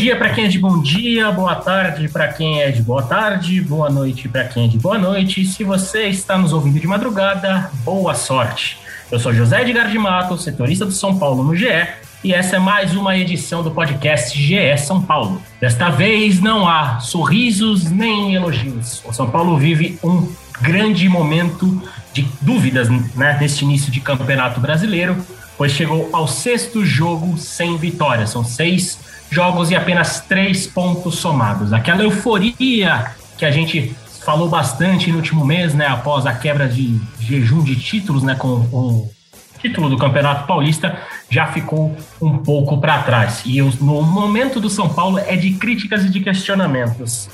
Dia para quem é de bom dia, boa tarde para quem é de boa tarde, boa noite para quem é de boa noite. Se você está nos ouvindo de madrugada, boa sorte. Eu sou José Edgar de Mato, setorista do São Paulo no GE, e essa é mais uma edição do podcast GE São Paulo. Desta vez não há sorrisos nem elogios. O São Paulo vive um grande momento de dúvidas né, neste início de campeonato brasileiro, pois chegou ao sexto jogo sem vitória. São seis jogos e apenas três pontos somados. Aquela euforia que a gente falou bastante no último mês, né, após a quebra de jejum de títulos, né, com o título do Campeonato Paulista, já ficou um pouco para trás. E eu, no momento do São Paulo é de críticas e de questionamentos.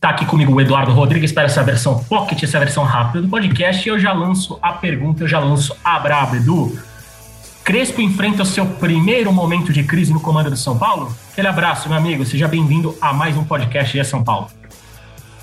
Tá aqui comigo o Eduardo Rodrigues para essa versão pocket, essa versão rápida do podcast, e eu já lanço a pergunta, eu já lanço a braba, Edu. Crespo enfrenta o seu primeiro momento de crise no comando do São Paulo? Aquele abraço, meu amigo. Seja bem-vindo a mais um podcast de São Paulo.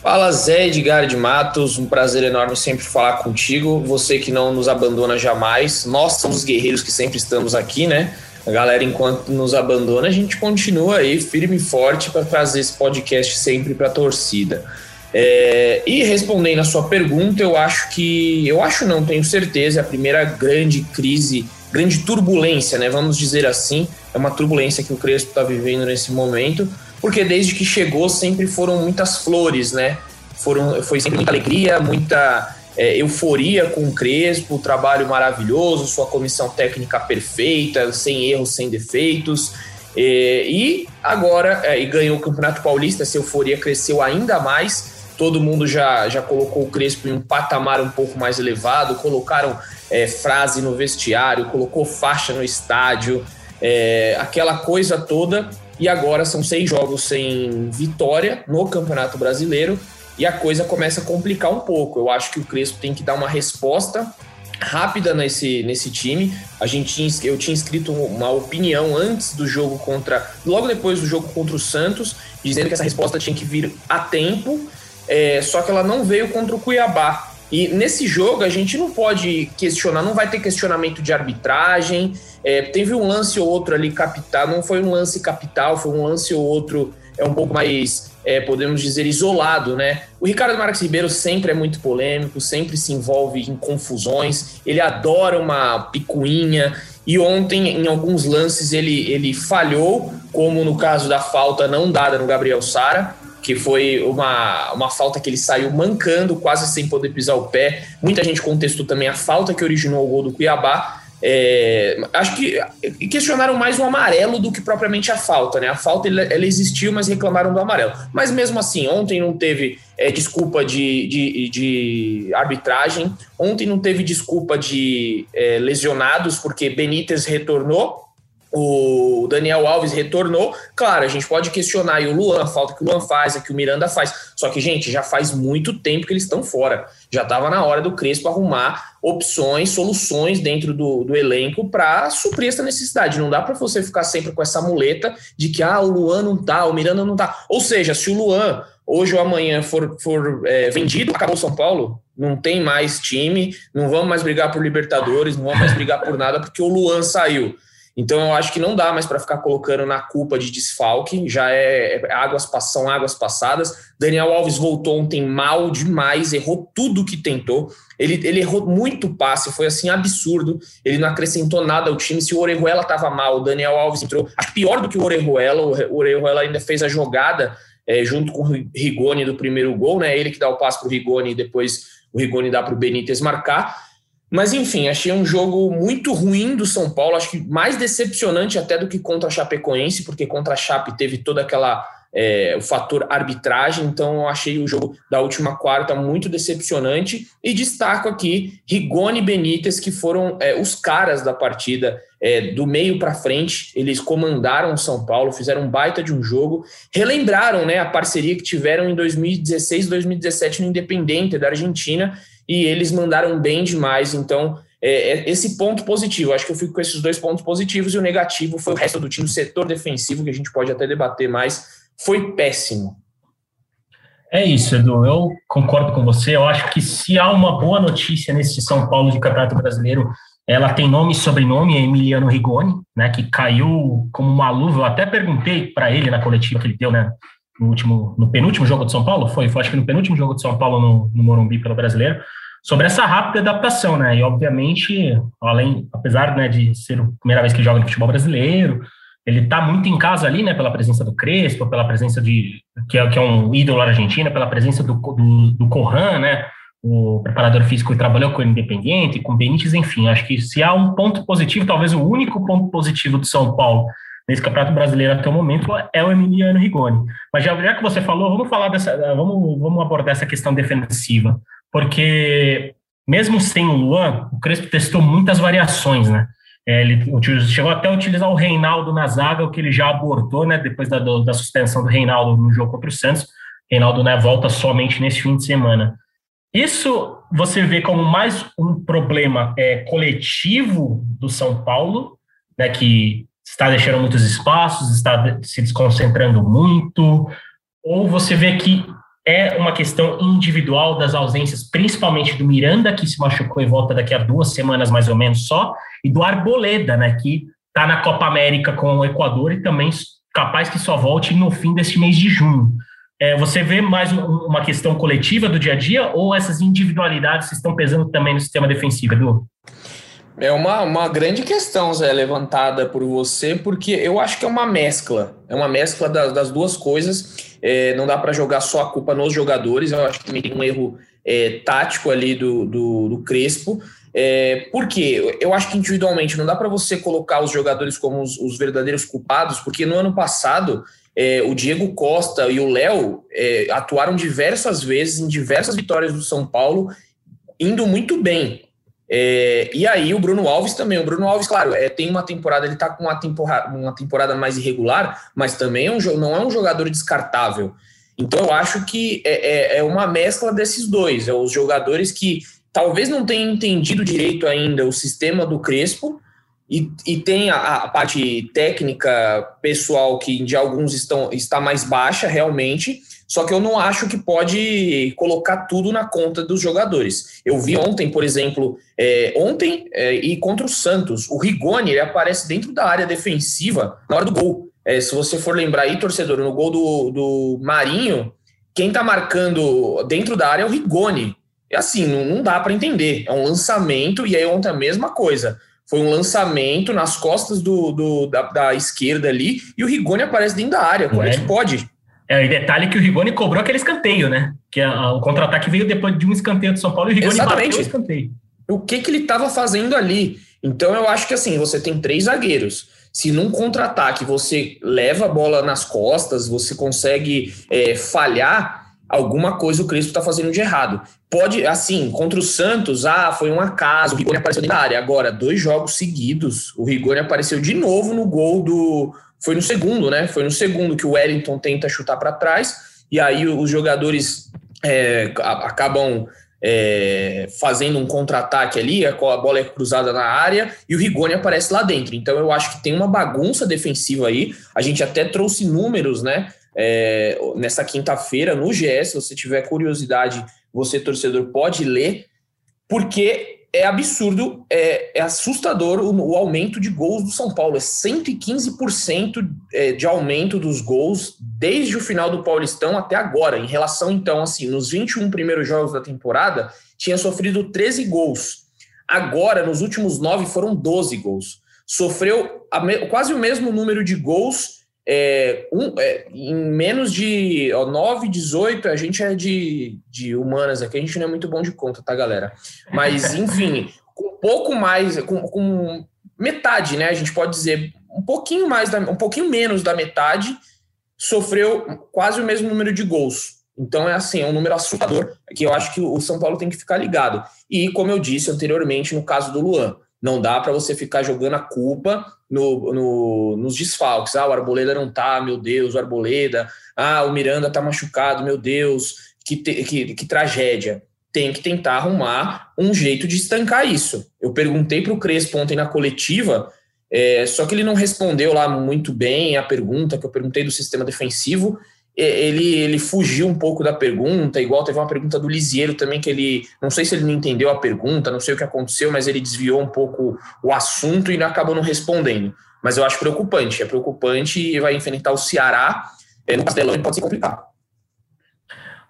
Fala Zé Edgar de Matos, um prazer enorme sempre falar contigo. Você que não nos abandona jamais. Nós somos os guerreiros que sempre estamos aqui, né? A galera, enquanto nos abandona, a gente continua aí firme e forte para trazer esse podcast sempre para a torcida. É, e respondendo a sua pergunta, eu acho que. Eu acho não, tenho certeza, é a primeira grande crise, grande turbulência, né? Vamos dizer assim. É uma turbulência que o Crespo está vivendo nesse momento porque desde que chegou sempre foram muitas flores, né? Foram, foi sempre muita alegria, muita é, euforia com o Crespo, trabalho maravilhoso, sua comissão técnica perfeita, sem erros, sem defeitos. É, e agora, é, e ganhou o Campeonato Paulista, essa euforia cresceu ainda mais. Todo mundo já, já colocou o Crespo em um patamar um pouco mais elevado, colocaram é, frase no vestiário, colocou faixa no estádio, é, aquela coisa toda e agora são seis jogos sem vitória no Campeonato Brasileiro e a coisa começa a complicar um pouco. Eu acho que o Crespo tem que dar uma resposta rápida nesse, nesse time. A gente eu tinha escrito uma opinião antes do jogo contra, logo depois do jogo contra o Santos, dizendo que essa resposta tinha que vir a tempo. É, só que ela não veio contra o Cuiabá. E nesse jogo a gente não pode questionar, não vai ter questionamento de arbitragem. É, teve um lance ou outro ali capital, não foi um lance capital, foi um lance ou outro é um pouco mais, é, podemos dizer, isolado, né? O Ricardo Marques Ribeiro sempre é muito polêmico, sempre se envolve em confusões, ele adora uma picuinha. E ontem, em alguns lances, ele, ele falhou, como no caso da falta não dada no Gabriel Sara, que foi uma, uma falta que ele saiu mancando, quase sem poder pisar o pé. Muita gente contestou também a falta que originou o gol do Cuiabá. É, acho que questionaram mais o amarelo do que propriamente a falta, né? A falta ela, existiu, mas reclamaram do amarelo. Mas mesmo assim, ontem não teve é, desculpa de, de, de, arbitragem, ontem não teve desculpa de é, lesionados, porque Benítez retornou, o Daniel Alves retornou. Claro, a gente pode questionar aí o Luan, a falta que o Luan faz, a que o Miranda faz. Só que, gente, já faz muito tempo que eles estão fora. Já estava na hora do Crespo arrumar opções, soluções dentro do, do elenco para suprir essa necessidade. Não dá para você ficar sempre com essa muleta de que ah, o Luan não tá, o Miranda não tá. Ou seja, se o Luan hoje ou amanhã for, for é, vendido, acabou São Paulo, não tem mais time, não vamos mais brigar por Libertadores, não vamos mais brigar por nada, porque o Luan saiu. Então eu acho que não dá mais para ficar colocando na culpa de desfalque, já é, é águas são águas passadas. Daniel Alves voltou ontem mal demais, errou tudo que tentou. Ele, ele errou muito passe, foi assim absurdo. Ele não acrescentou nada ao time. Se o Orejuela estava mal, o Daniel Alves entrou. Acho pior do que o Orejuela, o Orejuela ainda fez a jogada é, junto com o Rigoni do primeiro gol, né? Ele que dá o passe para o Rigoni e depois o Rigoni dá para o Benítez marcar. Mas enfim, achei um jogo muito ruim do São Paulo, acho que mais decepcionante até do que contra a Chapecoense, porque contra a Chape teve toda aquela é, o fator arbitragem, então eu achei o jogo da última quarta muito decepcionante. E destaco aqui Rigoni e Benítez, que foram é, os caras da partida é, do meio para frente, eles comandaram o São Paulo, fizeram um baita de um jogo, relembraram né, a parceria que tiveram em 2016 2017 no Independente da Argentina e eles mandaram bem demais, então é, é, esse ponto positivo. Acho que eu fico com esses dois pontos positivos e o negativo foi o resto do time, o setor defensivo, que a gente pode até debater mais, foi péssimo. É isso, Edu. Eu concordo com você. Eu acho que se há uma boa notícia nesse São Paulo de Campeonato Brasileiro, ela tem nome e sobrenome, é Emiliano Rigoni, né, que caiu como uma luva. Eu até perguntei para ele na coletiva que ele deu, né, no último, no penúltimo jogo de São Paulo, foi, foi acho que no penúltimo jogo de São Paulo no, no Morumbi pelo Brasileiro, sobre essa rápida adaptação, né? E obviamente, além, apesar né, de ser a primeira vez que joga no futebol brasileiro, ele está muito em casa ali, né? Pela presença do Crespo, pela presença de que é, que é um ídolo argentino, pela presença do, do, do Corran, né? O preparador físico que trabalhou com o Independiente, com o Benítez, enfim. Acho que se há um ponto positivo, talvez o único ponto positivo do São Paulo nesse Campeonato Brasileiro até o momento é o Emiliano Rigoni. Mas já, já que você falou, vamos falar dessa, vamos, vamos abordar essa questão defensiva porque mesmo sem o Luan, o Crespo testou muitas variações, né? É, ele chegou até a utilizar o Reinaldo na zaga, o que ele já abortou, né? Depois da, da suspensão do Reinaldo no jogo contra o Santos. Reinaldo né, volta somente nesse fim de semana. Isso você vê como mais um problema é, coletivo do São Paulo, né, que está deixando muitos espaços, está se desconcentrando muito, ou você vê que é uma questão individual das ausências, principalmente do Miranda, que se machucou e volta daqui a duas semanas mais ou menos só, e do Arboleda, né, que está na Copa América com o Equador e também capaz que só volte no fim deste mês de junho. É, você vê mais uma questão coletiva do dia a dia ou essas individualidades estão pesando também no sistema defensivo, Edu? É uma, uma grande questão, Zé, levantada por você, porque eu acho que é uma mescla. É uma mescla das, das duas coisas. É, não dá para jogar só a culpa nos jogadores. Eu acho que tem um erro é, tático ali do, do, do Crespo. É, por quê? Eu acho que individualmente não dá para você colocar os jogadores como os, os, verdadeiros culpados, porque no ano passado é, o Diego Costa e o Léo é, atuaram diversas vezes em diversas vitórias do São Paulo, indo muito bem. É, e aí o Bruno Alves também. O Bruno Alves, claro, é, tem uma temporada, ele está com uma temporada, uma temporada mais irregular, mas também é um, não é um jogador descartável. Então eu acho que é, é, é uma mescla desses dois. É os jogadores que talvez não tenham entendido direito ainda o sistema do Crespo e, e tem a, a parte técnica pessoal que de alguns estão, está mais baixa realmente só que eu não acho que pode colocar tudo na conta dos jogadores. Eu vi ontem, por exemplo, é, ontem é, e contra o Santos, o Rigoni ele aparece dentro da área defensiva na hora do gol. É, se você for lembrar aí, torcedor, no gol do, do Marinho, quem tá marcando dentro da área é o Rigoni. É assim, não, não dá para entender. É um lançamento, e aí ontem a mesma coisa. Foi um lançamento nas costas do, do da, da, esquerda ali, e o Rigoni aparece dentro da área. Como é que pode? É, e detalhe que o Rigoni cobrou aquele escanteio, né? Que a, o contra-ataque veio depois de um escanteio do São Paulo e o Rigoni Exatamente. bateu o escanteio. O que, que ele estava fazendo ali? Então eu acho que assim, você tem três zagueiros. Se num contra-ataque você leva a bola nas costas, você consegue é, falhar, alguma coisa o Crespo está fazendo de errado. Pode, assim, contra o Santos, ah, foi um acaso, o Rigoni apareceu na área. Agora, dois jogos seguidos, o Rigoni apareceu de novo no gol do, foi no segundo, né? Foi no segundo que o Wellington tenta chutar para trás, e aí os jogadores é, acabam é, fazendo um contra-ataque ali, a bola é cruzada na área e o Rigoni aparece lá dentro. Então eu acho que tem uma bagunça defensiva aí. A gente até trouxe números, né? É, nessa quinta-feira no GS, se você tiver curiosidade, você torcedor pode ler, porque é absurdo, é, é assustador o, o, aumento de gols do São Paulo. É 115% é, de aumento dos gols desde o final do Paulistão até agora. Em relação, então, assim, nos 21 primeiros jogos da temporada, tinha sofrido 13 gols. Agora, nos últimos nove, foram 12 gols. Sofreu quase o mesmo número de gols é, um, é, em menos de ó, 9, 18, a gente é de, de humanas aqui, a gente não é muito bom de conta, tá, galera? Mas, enfim, com um pouco mais, com, com, metade, né? A gente pode dizer um pouquinho mais, da, um pouquinho menos da metade sofreu quase o mesmo número de gols. Então é assim, é um número assustador que eu acho que o São Paulo tem que ficar ligado. E como eu disse anteriormente no caso do Luan, não dá para você ficar jogando a culpa no, no, nos desfalques. Ah, o Arboleda não tá, meu Deus, o Arboleda. Ah, o Miranda tá machucado, meu Deus, que, te, que, que tragédia. Tem que tentar arrumar um jeito de estancar isso. Eu perguntei para o Crespo ontem na coletiva, é, só que ele não respondeu lá muito bem a pergunta que eu perguntei do sistema defensivo ele, ele fugiu um pouco da pergunta, igual teve uma pergunta do Lisieiro também, que ele, não sei se ele não entendeu a pergunta, não sei o que aconteceu, mas ele desviou um pouco o assunto e acabou não respondendo. Mas eu acho preocupante, é preocupante e vai enfrentar o Ceará é, no Castelão pode ser complicado.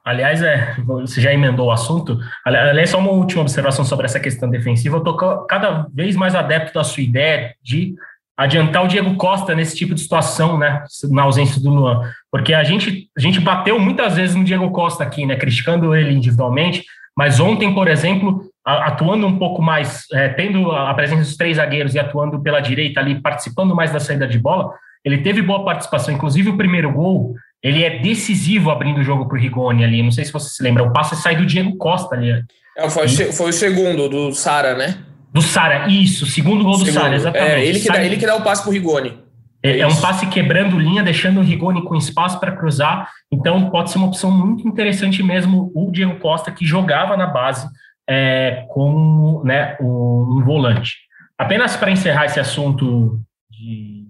Aliás, é, você já emendou o assunto. Aliás, só uma última observação sobre essa questão defensiva. Eu estou cada vez mais adepto da sua ideia de adiantar o Diego Costa nesse tipo de situação, né, na ausência do Luan, porque a gente, a gente bateu muitas vezes no Diego Costa aqui, né, criticando ele individualmente, mas ontem, por exemplo, atuando um pouco mais, é, tendo a presença dos três zagueiros e atuando pela direita ali, participando mais da saída de bola, ele teve boa participação, inclusive o primeiro gol, ele é decisivo abrindo o jogo para o Rigoni ali, não sei se você se lembra, o passe sai do Diego Costa ali. É, foi, e... foi o segundo, do Sara, né? Do Sara, isso, segundo gol do Sara, exatamente. É, ele que, dá, ele que dá o passe pro Rigoni. É, é, um passe quebrando linha, deixando o Rigoni com espaço para cruzar. Então, pode ser uma opção muito interessante mesmo o Diego Costa, que jogava na base é, com né, um, um volante. Apenas para encerrar esse assunto de.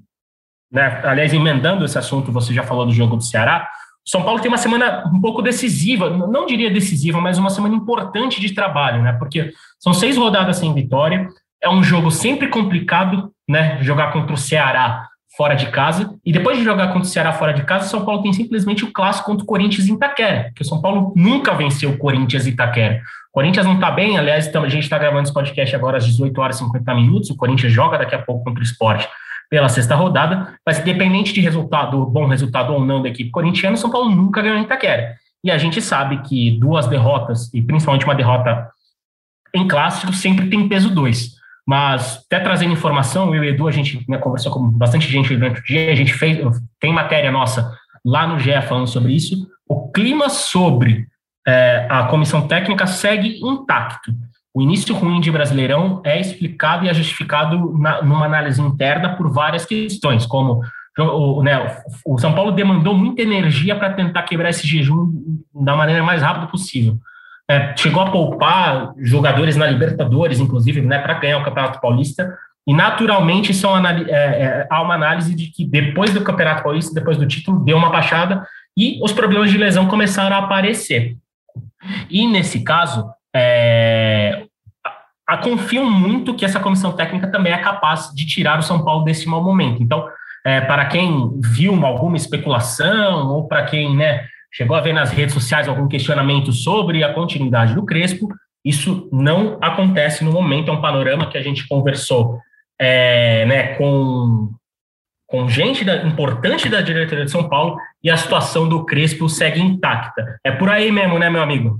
Né, aliás, emendando esse assunto, você já falou do jogo do Ceará. São Paulo tem uma semana um pouco decisiva, não diria decisiva, mas uma semana importante de trabalho, né? Porque são seis rodadas sem vitória, é um jogo sempre complicado, né? Jogar contra o Ceará fora de casa, e depois de jogar contra o Ceará fora de casa, São Paulo tem simplesmente o clássico contra o Corinthians em Itaquera, que o São Paulo nunca venceu o Corinthians em Itaquera. O Corinthians não está bem, aliás, a gente está gravando esse podcast agora às 18 horas e 50 minutos, o Corinthians joga daqui a pouco contra o esporte pela sexta rodada, mas independente de resultado, bom resultado ou não da equipe corintiana, o São Paulo nunca ganhou em Itaquera. E a gente sabe que duas derrotas, e principalmente uma derrota em clássico, sempre tem peso dois. Mas, até trazendo informação, eu e o Edu, a gente né, conversou com bastante gente durante o dia, a gente fez, tem matéria nossa lá no GE falando sobre isso. O clima sobre é, a comissão técnica segue intacto. O início ruim de Brasileirão é explicado e é justificado na, numa análise interna por várias questões, como o, né, o São Paulo demandou muita energia para tentar quebrar esse jejum da maneira mais rápida possível. É, chegou a poupar jogadores na Libertadores, inclusive, né, para ganhar o Campeonato Paulista, e naturalmente são, é, é, há uma análise de que depois do Campeonato Paulista, depois do título, deu uma baixada e os problemas de lesão começaram a aparecer. E nesse caso, é, a, confiam muito que essa comissão técnica também é capaz de tirar o São Paulo desse mau momento. Então, é, para quem viu alguma especulação ou para quem né, chegou a ver nas redes sociais algum questionamento sobre a continuidade do Crespo, isso não acontece no momento. É um panorama que a gente conversou é, né, com, com gente da, importante da diretoria de São Paulo e a situação do Crespo segue intacta. É por aí mesmo, né, meu amigo?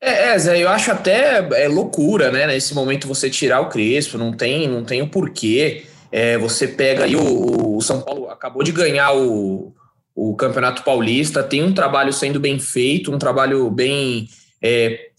É, é, Zé, eu acho até é loucura, né? Nesse momento você tirar o Crespo, não tem, não tem o porquê. É, você pega aí o, o, São Paulo acabou de ganhar o, o Campeonato Paulista, tem um trabalho sendo bem feito, um trabalho bem é,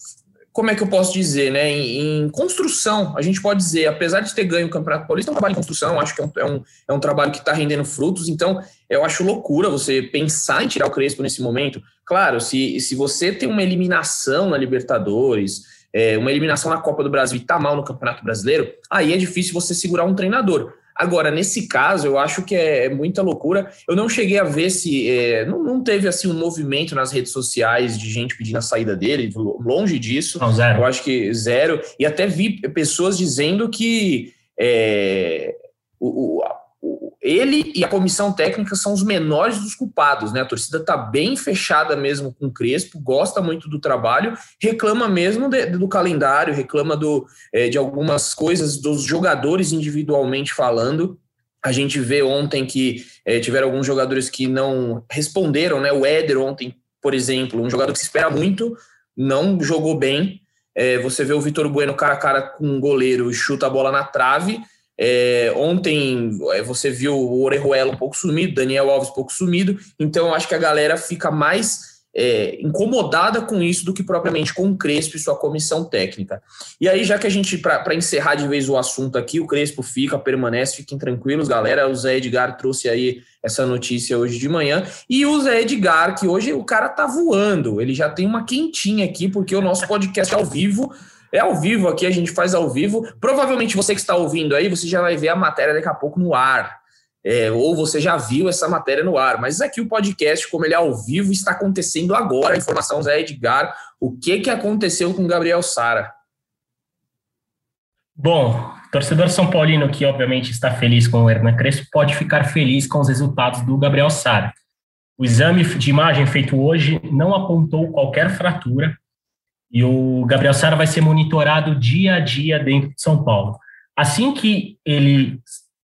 como é que eu posso dizer, né? Em, em, construção, a gente pode dizer, apesar de ter ganho o Campeonato Paulista, é um trabalho em construção, acho que é um, é um, é um trabalho que está rendendo frutos, então eu acho loucura você pensar em tirar o Crespo nesse momento. Claro, se, se você tem uma eliminação na Libertadores, é, uma eliminação na Copa do Brasil e tá mal no Campeonato Brasileiro, aí é difícil você segurar um treinador. Agora, nesse caso, eu acho que é, é muita loucura. Eu não cheguei a ver se. É, não, não, teve assim um movimento nas redes sociais de gente pedindo a saída dele, longe disso. Não, zero. Eu acho que zero. E até vi pessoas dizendo que é, o, ele e a comissão técnica são os menores dos culpados, né? A torcida está bem fechada mesmo com o Crespo, gosta muito do trabalho, reclama mesmo de, do calendário, reclama do, é, de algumas coisas dos jogadores individualmente falando. A gente vê ontem que é, tiveram alguns jogadores que não responderam, né? O Éder ontem, por exemplo, um jogador que se espera muito, não jogou bem. É, você vê o Vitor Bueno cara a cara com um goleiro e chuta a bola na trave É, ontem é, você viu o Orejuela um pouco sumido, Daniel Alves um pouco sumido, então eu acho que a galera fica mais é, incomodada com isso do que propriamente com o Crespo e sua comissão técnica. E aí, já que a gente, para encerrar de vez o assunto aqui, o Crespo fica, permanece, fiquem tranquilos, galera. O Zé Edgar trouxe aí essa notícia hoje de manhã. E o Zé Edgar, que hoje o cara tá voando, ele já tem uma quentinha aqui, porque o nosso podcast é ao vivo. É ao vivo aqui, a gente faz ao vivo. Provavelmente você que está ouvindo aí, você já vai ver a matéria daqui a pouco no ar é, ou você já viu essa matéria no ar, mas aqui o podcast, como ele é ao vivo, está acontecendo agora. A informação Zé Edgar, o que, que aconteceu com Gabriel Sara? Bom, torcedor São Paulino que obviamente está feliz com o Hernan Crespo pode ficar feliz com os resultados do Gabriel Sara. O exame de imagem feito hoje não apontou qualquer fratura e o Gabriel Sara vai ser monitorado dia a dia dentro de São Paulo. Assim que ele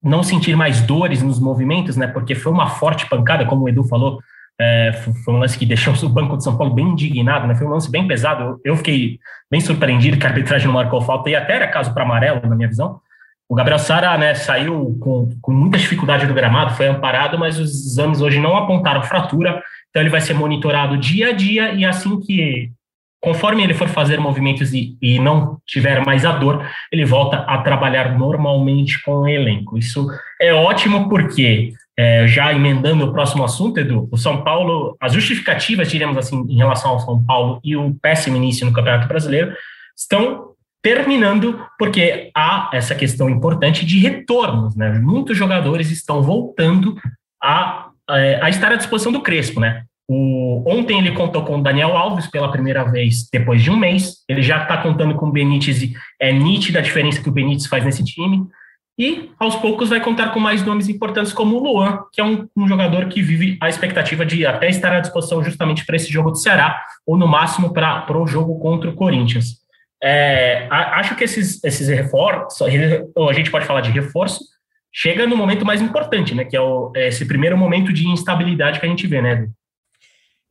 não sentir mais dores nos movimentos, né? Porque foi uma forte pancada, como o Edu falou, é, foi um lance que deixou o Banco de São Paulo bem indignado, né? Foi um lance bem pesado. Eu fiquei bem surpreendido que a arbitragem não marcou falta e até era caso para amarelo, na minha visão. O Gabriel Sara né, saiu com, com muita dificuldade do gramado, foi amparado, mas os exames hoje não apontaram fratura, então ele vai ser monitorado dia a dia e assim que Conforme ele for fazer movimentos e, e, não tiver mais a dor, ele volta a trabalhar normalmente com o elenco. Isso é ótimo porque, é, já emendando o próximo assunto, Edu, o São Paulo, as justificativas, diremos assim, em relação ao São Paulo e o péssimo início no Campeonato Brasileiro, estão terminando porque há essa questão importante de retornos. Né? Muitos jogadores estão voltando a, é, a estar à disposição do Crespo, né? O, ontem ele contou com o Daniel Alves pela primeira vez depois de um mês. Ele já está contando com o Benítez e é nítida a diferença que o Benítez faz nesse time. E aos poucos vai contar com mais nomes importantes como o Luan, que é um, um jogador que vive a expectativa de até estar à disposição justamente para esse jogo do Ceará, ou no máximo para o jogo contra o Corinthians. É, acho que esses, esses reforços, a gente pode falar de reforço, chega no momento mais importante, né? Que é, o, é esse primeiro momento de instabilidade que a gente vê, né?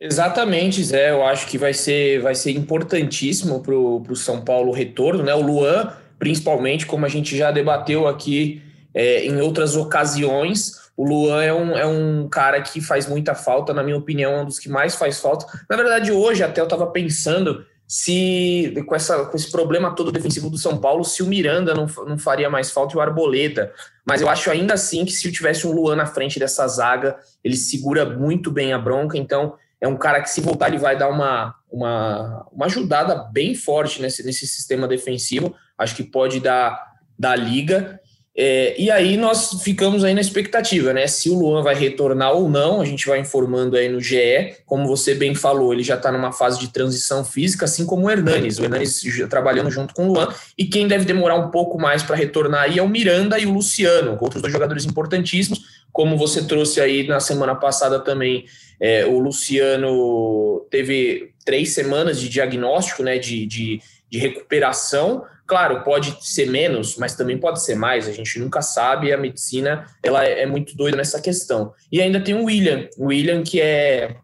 Exatamente, Zé. Eu acho que vai ser, vai ser importantíssimo para o São Paulo retorno, né? O Luan, principalmente, como a gente já debateu aqui é, em outras ocasiões, o Luan é um, é um cara que faz muita falta, na minha opinião, é um dos que mais faz falta. Na verdade, hoje até eu estava pensando se com, essa, com esse problema todo defensivo do São Paulo, se o Miranda não, não faria mais falta e o Arboleda. Mas eu acho ainda assim que se eu tivesse um Luan na frente dessa zaga, ele segura muito bem a bronca. Então, é um cara que, se voltar, ele vai dar uma, uma, uma ajudada bem forte nesse, nesse sistema defensivo. Acho que pode dar, dar liga. É, e aí nós ficamos aí na expectativa, né? Se o Luan vai retornar ou não, a gente vai informando aí no GE. Como você bem falou, ele já está numa fase de transição física, assim como o Hernanes. O Hernanes trabalhando junto com o Luan. E quem deve demorar um pouco mais para retornar aí é o Miranda e o Luciano, outros dois jogadores importantíssimos. Como você trouxe aí na semana passada também, é, o Luciano teve três semanas de diagnóstico, né? de, de, de recuperação Claro, pode ser menos, mas também pode ser mais. A gente nunca sabe. A medicina ela é, é muito doida nessa questão. E ainda tem o William, o William que é,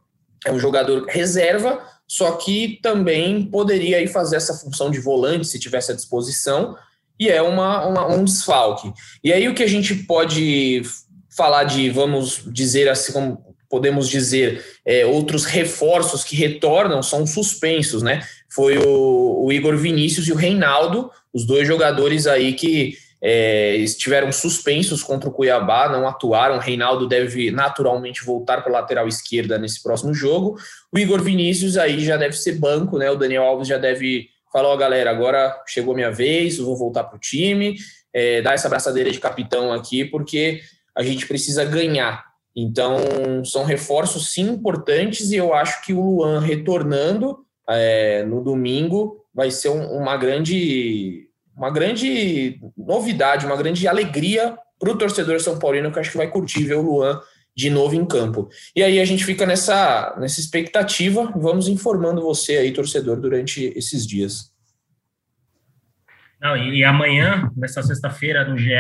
é um jogador reserva, só que também poderia aí fazer essa função de volante se tivesse à disposição. E é uma, uma um desfalque. E aí o que a gente pode falar de, vamos dizer assim, como podemos dizer, é, outros reforços que retornam são suspensos, né? Foi o, o Igor Vinícius e o Reinaldo, os dois jogadores aí que é, estiveram suspensos contra o Cuiabá, não atuaram. O Reinaldo deve naturalmente voltar para a lateral esquerda nesse próximo jogo. O Igor Vinícius aí já deve ser banco, né? O Daniel Alves já deve falar: ó, galera, agora chegou minha vez, vou voltar para o time, é, dar essa abraçadeira de capitão aqui, porque a gente precisa ganhar. Então, são reforços sim importantes e eu acho que o Luan retornando é, no domingo vai ser um, uma grande uma grande novidade, uma grande alegria para o torcedor São Paulino que acho que vai curtir ver o Luan de novo em campo. E aí a gente fica nessa, nessa expectativa, vamos informando você aí, torcedor, durante esses dias. Não, e amanhã, nessa sexta-feira, no GE,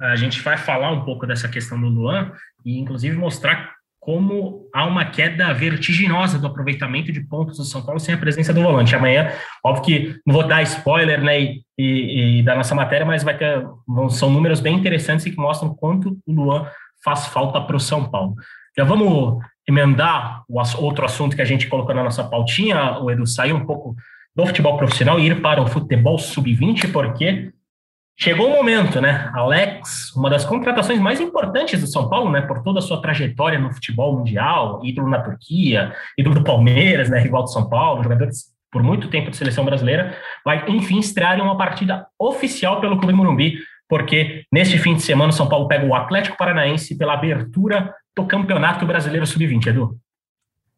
a gente vai falar um pouco dessa questão do Luan e, inclusive, mostrar como há uma queda vertiginosa do aproveitamento de pontos do São Paulo sem a presença do volante. Amanhã, óbvio que não vou dar spoiler né, e, e, e da nossa matéria, mas vai ter, são números bem interessantes e que mostram quanto o Luan faz falta para o São Paulo. Já vamos emendar o outro assunto que a gente colocou na nossa pautinha, o Edu, sair um pouco do futebol profissional e ir para o futebol sub-20, porque Chegou o momento, né? Alex, uma das contratações mais importantes do São Paulo, né? Por toda a sua trajetória no futebol mundial, ídolo na Turquia, ídolo do Palmeiras, né? Rival do São Paulo, jogadores por muito tempo de seleção brasileira, vai enfim estrear em uma partida oficial pelo Clube Morumbi, porque neste fim de semana o São Paulo pega o Atlético Paranaense pela abertura do Campeonato Brasileiro Sub-20, Edu.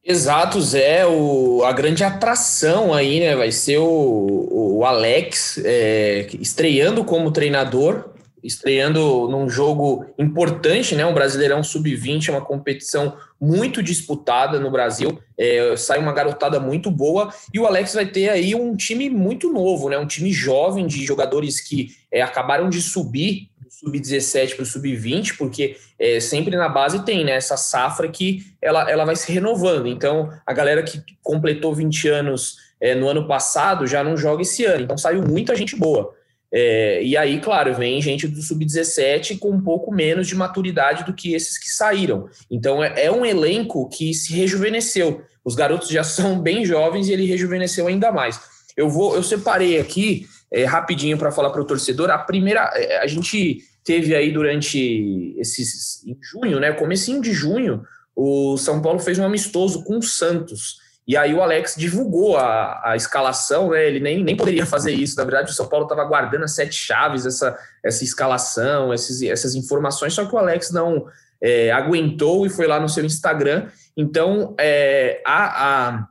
Exato, Zé. O, a grande atração aí, né? Vai ser o, o Alex é, estreando como treinador, estreando num jogo importante, né? Um Brasileirão Sub-20, é uma competição muito disputada no Brasil. É, sai uma garotada muito boa e o Alex vai ter aí um time muito novo, né? Um time jovem de jogadores que é, acabaram de subir sub-17 para o sub-20, porque é, sempre na base tem né, essa safra que ela, ela vai se renovando. Então, a galera que completou 20 anos é, no ano passado já não joga esse ano. Então, saiu muita gente boa. É, e aí, claro, vem gente do sub-17 com um pouco menos de maturidade do que esses que saíram. Então, é, é um elenco que se rejuvenesceu. Os garotos já são bem jovens e ele rejuvenesceu ainda mais. Eu vou, eu separei aqui é, rapidinho para falar para o torcedor. A primeira, é, a gente teve aí durante esses em junho, né, comecinho de junho, o São Paulo fez um amistoso com o Santos. E aí o Alex divulgou a, a escalação, né? Ele nem, nem poderia fazer isso. Na verdade, o São Paulo estava guardando as sete chaves, essa, essa escalação, esses, essas informações, só que o Alex não é, aguentou e foi lá no seu Instagram. Então, é, a, a,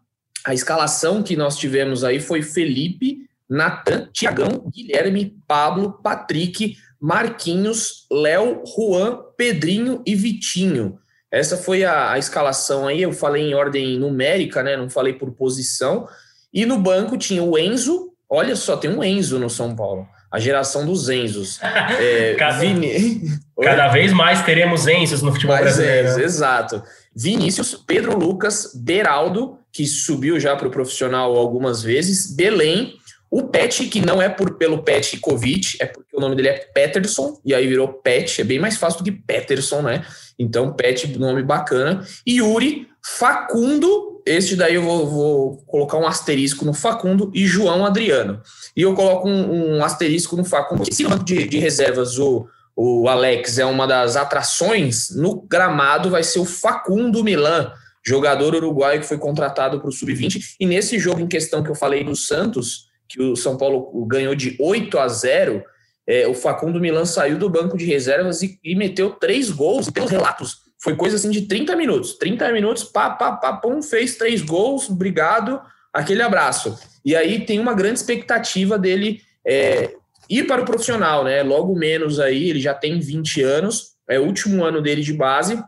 a escalação que nós tivemos aí foi Felipe, Natan, Tiagão, Guilherme, Pablo, Patrick, Marquinhos, Léo, Juan, Pedrinho e Vitinho. Essa foi a, a, escalação aí. Eu falei em ordem numérica, né? Não falei por posição. E no banco tinha o Enzo. Olha só, tem um Enzo no São Paulo. A geração dos Enzos. É, cada, Vini... cada vez mais teremos Enzos no futebol mais brasileiro. Enzo, exato. Vinícius, Pedro Lucas, Beraldo, que subiu já para o profissional algumas vezes, Belém, o Pet, que não é por, pelo Pet Covid, é porque o nome dele é Peterson, e aí virou Pet, é bem mais fácil do que Peterson, né? Então, Pet, nome bacana. E Yuri, Facundo, este daí eu vou, vou, colocar um asterisco no Facundo, e João Adriano. E eu coloco um, um asterisco no Facundo, porque se banco de, de reservas o, o Alex é uma das atrações, no gramado vai ser o Facundo Milan, jogador uruguaio que foi contratado para o Sub-20. E nesse jogo em questão que eu falei do Santos, que o São Paulo ganhou de 8 a 0, é, o Facundo Milan saiu do banco de reservas e, e meteu três gols. E pelos relatos, foi coisa assim de 30 minutos. 30 minutos, pá, pá, pá, pum, fez três gols, obrigado, aquele abraço. E aí tem uma grande expectativa dele é, ir para o profissional, né? Logo menos aí, ele já tem 20 anos, é o último ano dele de base,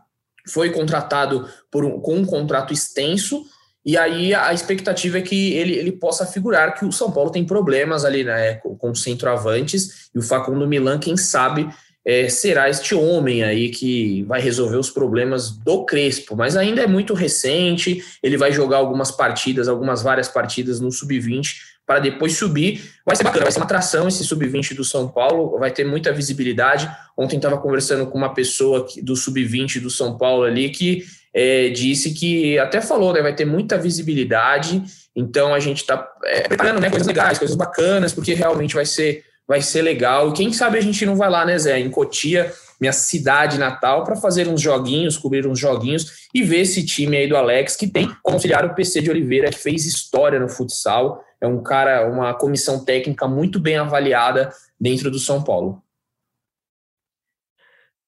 foi contratado por um, com um contrato extenso e aí a expectativa é que ele, ele possa figurar que o São Paulo tem problemas ali né, com, com centroavantes e o Facundo Milan, quem sabe, é, será este homem aí que vai resolver os problemas do Crespo. Mas ainda é muito recente, ele vai jogar algumas partidas, algumas várias partidas no Sub-20 para depois subir. Vai ser bacana, vai ser uma atração esse Sub-20 do São Paulo, vai ter muita visibilidade. Ontem estava conversando com uma pessoa do Sub-20 do São Paulo ali que é, disse que até falou, né, vai ter muita visibilidade, então a gente está é, preparando né, coisas legais, coisas bacanas, porque realmente vai ser, vai ser legal. E quem sabe a gente não vai lá, né, Zé, em Cotia, minha cidade natal, para fazer uns joguinhos, cobrir uns joguinhos e ver esse time aí do Alex, que tem como auxiliar o PC de Oliveira, que fez história no futsal. É um cara, uma comissão técnica muito bem avaliada dentro do São Paulo.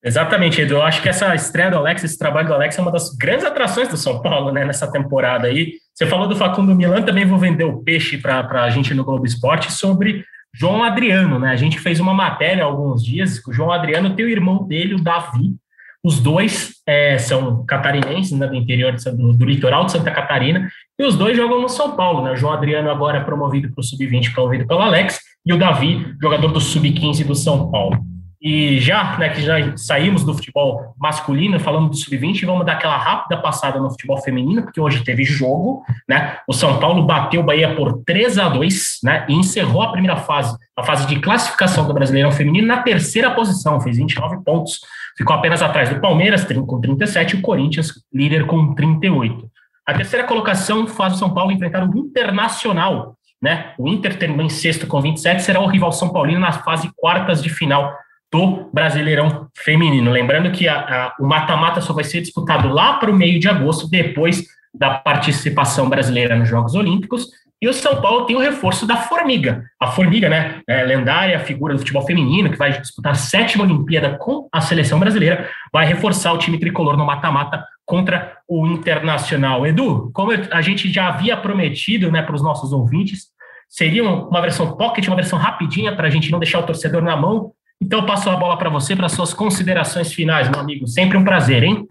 Exatamente, Edu. Eu acho que essa estreia do Alex, esse trabalho do Alex é uma das grandes atrações do São Paulo, né, nessa temporada aí. Você falou do Facundo Milan, também vou vender o peixe para a gente no Globo Esporte sobre João Adriano, né? A gente fez uma matéria há alguns dias, o João Adriano tem o irmão dele, o Davi. Os dois é, são catarinenses, né, do interior do, do, litoral de Santa Catarina, e os dois jogam no São Paulo, né? O João Adriano agora é promovido para o Sub-20, promovido pelo Alex, e o Davi, jogador do Sub-15 do São Paulo. E já, né, que já saímos do futebol masculino, falando do sub-20, vamos dar aquela rápida passada no futebol feminino, porque hoje teve jogo, né? O São Paulo bateu o Bahia por 3 a 2, né? E encerrou a primeira fase, a fase de classificação do Brasileirão feminino na terceira posição, fez 29 pontos, ficou apenas atrás do Palmeiras com 37 e o Corinthians líder com 38. A terceira colocação faz o São Paulo enfrentar o Internacional, né? O Inter terminou em sexto com 27, será o rival São Paulino na fase quartas de final do Brasileirão Feminino. Lembrando que a, a, o mata-mata só vai ser disputado lá para o meio de agosto, depois da participação brasileira nos Jogos Olímpicos. E o São Paulo tem o reforço da Formiga. A Formiga, né, é lendária figura do futebol feminino, que vai disputar a sétima Olimpíada com a seleção brasileira, vai reforçar o time tricolor no mata-mata contra o Internacional. Edu, como a gente já havia prometido né, para os nossos ouvintes, seria uma versão pocket, uma versão rapidinha para a gente não deixar o torcedor na mão então eu passo a bola para você, para suas considerações finais, meu amigo. Sempre um prazer, hein?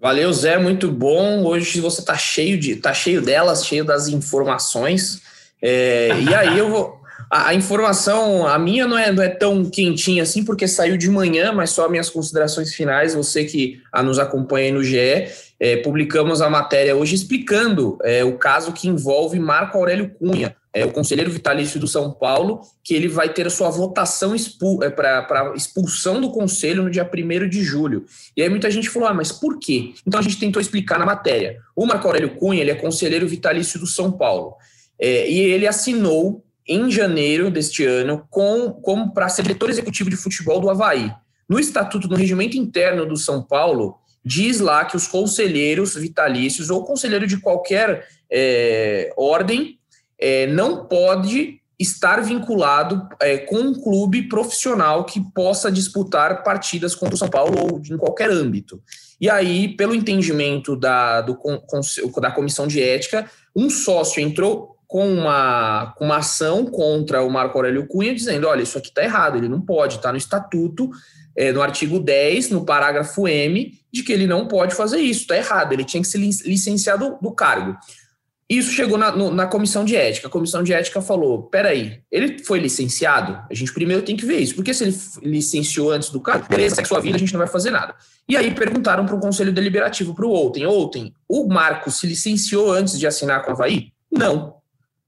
Valeu, Zé, muito bom. Hoje você está cheio de, tá cheio delas, cheio das informações. É, e aí eu vou. A, a, informação, a minha não é, não é tão quentinha assim, porque saiu de manhã, mas só minhas considerações finais. Você que a, nos acompanha aí no GE, é, publicamos a matéria hoje explicando é, o caso que envolve Marco Aurélio Cunha é, o conselheiro vitalício do São Paulo, que ele vai ter a sua votação expul é, para expulsão do conselho no dia 1 de julho. E aí muita gente falou, ah, mas por quê? Então a gente tentou explicar na matéria. O Marco Aurélio Cunha, ele é conselheiro vitalício do São Paulo. É, e ele assinou em janeiro deste ano com, como para diretor executivo de futebol do Havaí. No estatuto, no regimento interno do São Paulo, diz lá que os conselheiros vitalícios ou conselheiro de qualquer é, ordem é, não pode estar vinculado é, com um clube profissional que possa disputar partidas contra o São Paulo ou em qualquer âmbito. E aí, pelo entendimento da, do, da comissão de ética, um sócio entrou com uma, com uma ação contra o Marco Aurélio Cunha, dizendo: olha, isso aqui está errado, ele não pode, está no estatuto, é, no artigo 10, no parágrafo M, de que ele não pode fazer isso, está errado, ele tinha que ser licenciado do cargo. Isso chegou na, no, na comissão de ética. A comissão de ética falou: peraí, ele foi licenciado? A gente primeiro tem que ver isso. Porque se ele licenciou antes do cargo, beleza, segue sua vida, a gente não vai fazer nada. E aí perguntaram para o conselho deliberativo, para o Outem: Outem, o Marco se licenciou antes de assinar com a Havaí? Não.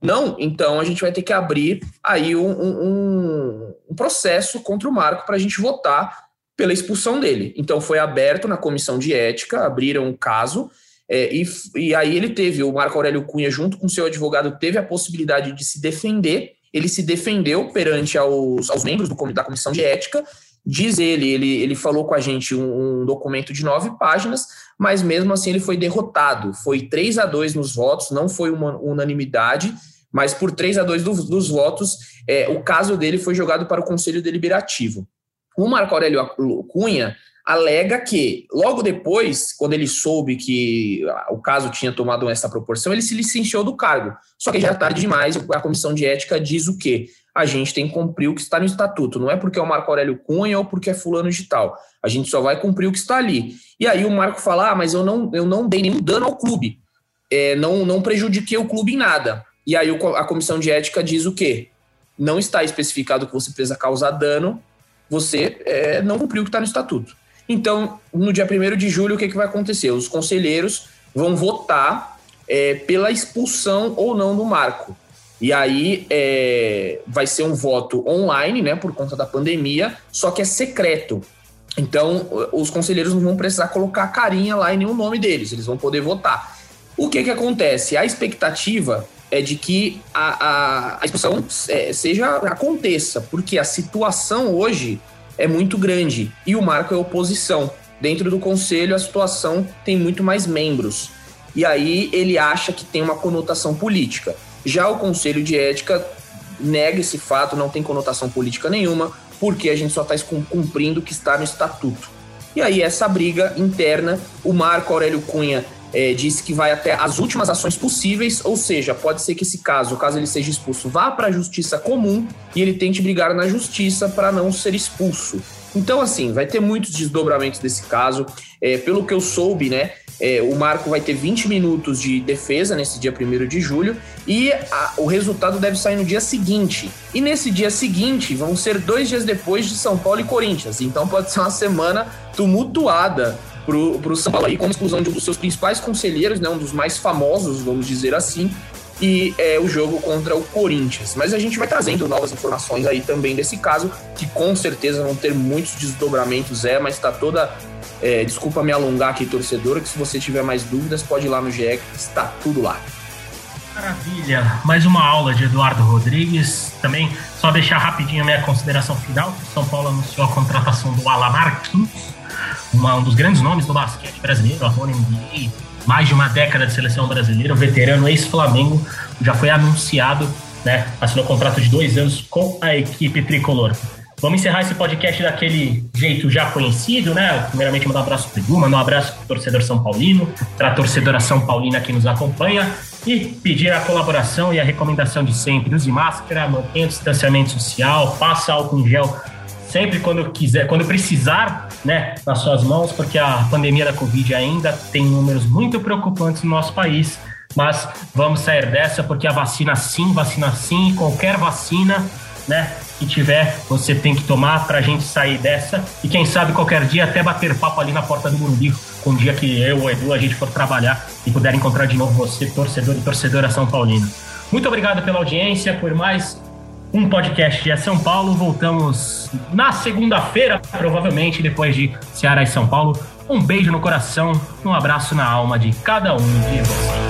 Não? Então a gente vai ter que abrir aí um, um, um processo contra o Marco para a gente votar pela expulsão dele. Então foi aberto na comissão de ética, abriram um caso é, e, e aí ele teve, o Marco Aurélio Cunha, junto com seu advogado, teve a possibilidade de se defender. Ele se defendeu perante aos, aos membros do, da comissão de ética. Diz ele, ele, ele falou com a gente um, um documento de nove páginas, mas mesmo assim ele foi derrotado. Foi 3 a 2 nos votos, não foi uma unanimidade, mas por 3 a 2 do, dos votos, é, o caso dele foi jogado para o Conselho Deliberativo. O Marco Aurélio Cunha alega que, logo depois, quando ele soube que o caso tinha tomado essa proporção, ele se licenciou do cargo. Só que já tarde demais, a comissão de ética diz o quê? A gente tem que cumprir o que está no estatuto, não é porque é o Marco Aurélio Cunha ou porque é fulano de tal. A gente só vai cumprir o que está ali. E aí o Marco fala: ah, mas eu não, eu não dei nenhum dano ao clube, é, não, não prejudiquei o clube em nada. E aí a comissão de ética diz o quê? Não está especificado que você precisa causar dano, você é, não cumpriu o que está no estatuto. Então, no dia 1 de julho, o que, que vai acontecer? Os conselheiros vão votar é, pela expulsão ou não do marco. E aí é, vai ser um voto online, né, por conta da pandemia, só que é secreto. Então, os conselheiros não vão precisar colocar a carinha lá e nenhum nome deles, eles vão poder votar. O que que acontece? A expectativa é de que a, a, a expulsão é, seja aconteça, porque a situação hoje é muito grande e o Marco é oposição. Dentro do conselho, a situação tem muito mais membros. E aí ele acha que tem uma conotação política. Já o conselho de ética nega esse fato, não tem conotação política nenhuma, porque a gente só está cumprindo o que está no estatuto. E aí, essa briga interna, o Marco Aurélio Cunha é, disse que vai até as últimas ações possíveis, ou seja, pode ser que esse caso, caso ele seja expulso, vá para a justiça comum e ele tente brigar na justiça para não ser expulso. Então, assim, vai ter muitos desdobramentos desse caso. É, pelo que eu soube, né, é, o Marco vai ter 20 minutos de defesa nesse dia 1 de julho e a, o resultado deve sair no dia seguinte. E nesse dia seguinte vão ser dois dias depois de São Paulo e Corinthians. Então pode ser uma semana tumultuada pro, pro São Paulo aí, com a exclusão de um dos seus principais conselheiros, né, um dos mais famosos, vamos dizer assim, e é o jogo contra o Corinthians. Mas a gente vai trazendo novas informações aí também desse caso, que com certeza vão ter muitos desdobramentos, é, mas está toda é, desculpa me alongar aqui, torcedor, que se você tiver mais dúvidas, pode ir lá no GE, está tudo lá. Maravilha, mais uma aula de Eduardo Rodrigues. Também, só deixar rapidinho a minha consideração final: São Paulo anunciou a contratação do Marquinhos, uma, um dos grandes nomes do basquete brasileiro, na NBA, mais de uma década de seleção brasileira, veterano ex-Flamengo, já foi anunciado, né? Assinou um contrato de dois anos com a equipe tricolor. Vamos encerrar esse podcast daquele jeito já conhecido, né? Primeiramente, mandar um abraço pro Edu, mandar um abraço pro torcedor São Paulino, pra torcedora São Paulina que nos acompanha e pedir a colaboração e a recomendação de sempre. Use máscara, mantenha o distanciamento social, passa álcool em gel sempre quando quiser, quando precisar, né, nas suas mãos, porque a pandemia da Covid ainda tem números muito preocupantes no nosso país. Mas vamos sair dessa porque a vacina sim, vacina sim, qualquer vacina, né, que tiver, você tem que tomar para a gente sair dessa. E quem sabe qualquer dia até bater papo ali na porta do Morumbi, com um dia que eu ou Edu a gente for trabalhar e puder encontrar de novo você, torcedor e torcedora São Paulino. Muito obrigado pela audiência, por mais um podcast de São Paulo. Voltamos na segunda-feira, provavelmente, depois de Ceará e São Paulo. Um beijo no coração, um abraço na alma de cada um de vocês.